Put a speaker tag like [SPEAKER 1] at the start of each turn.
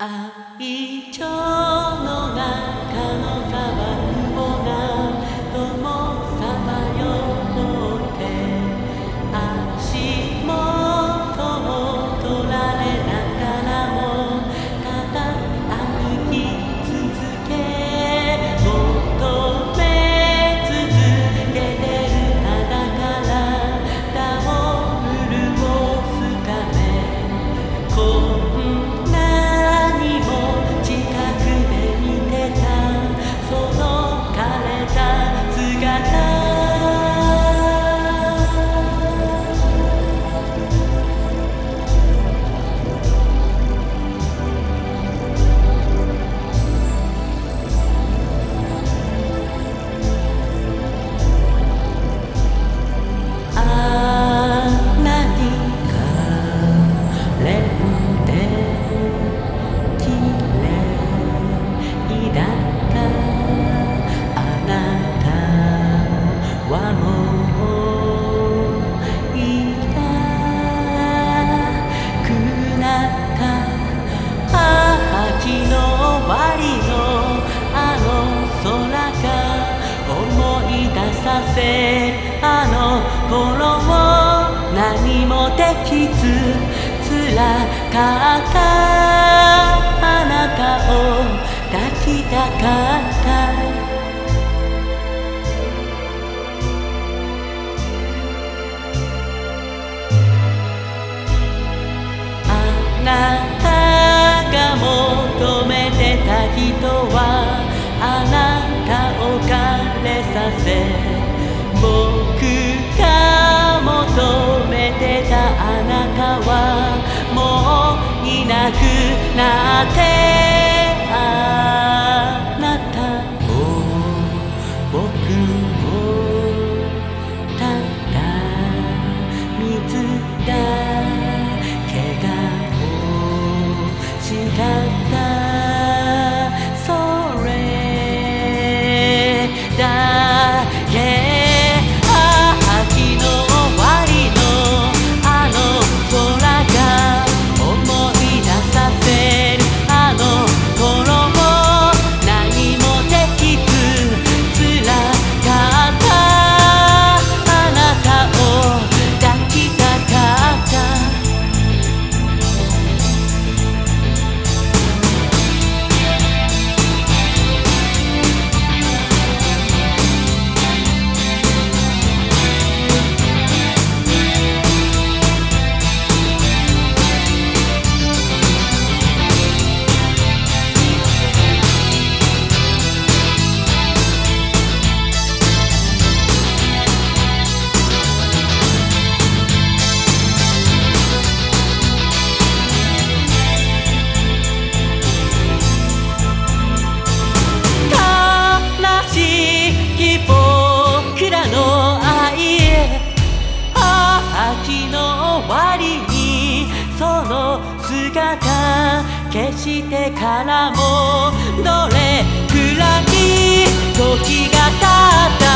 [SPEAKER 1] 愛情の中の川せあの頃を何もできずつらかったあなたを抱きたかった人はあなたを枯れさせ僕が求めてたあなたはもういなくなってしてからもどれくらい時が経った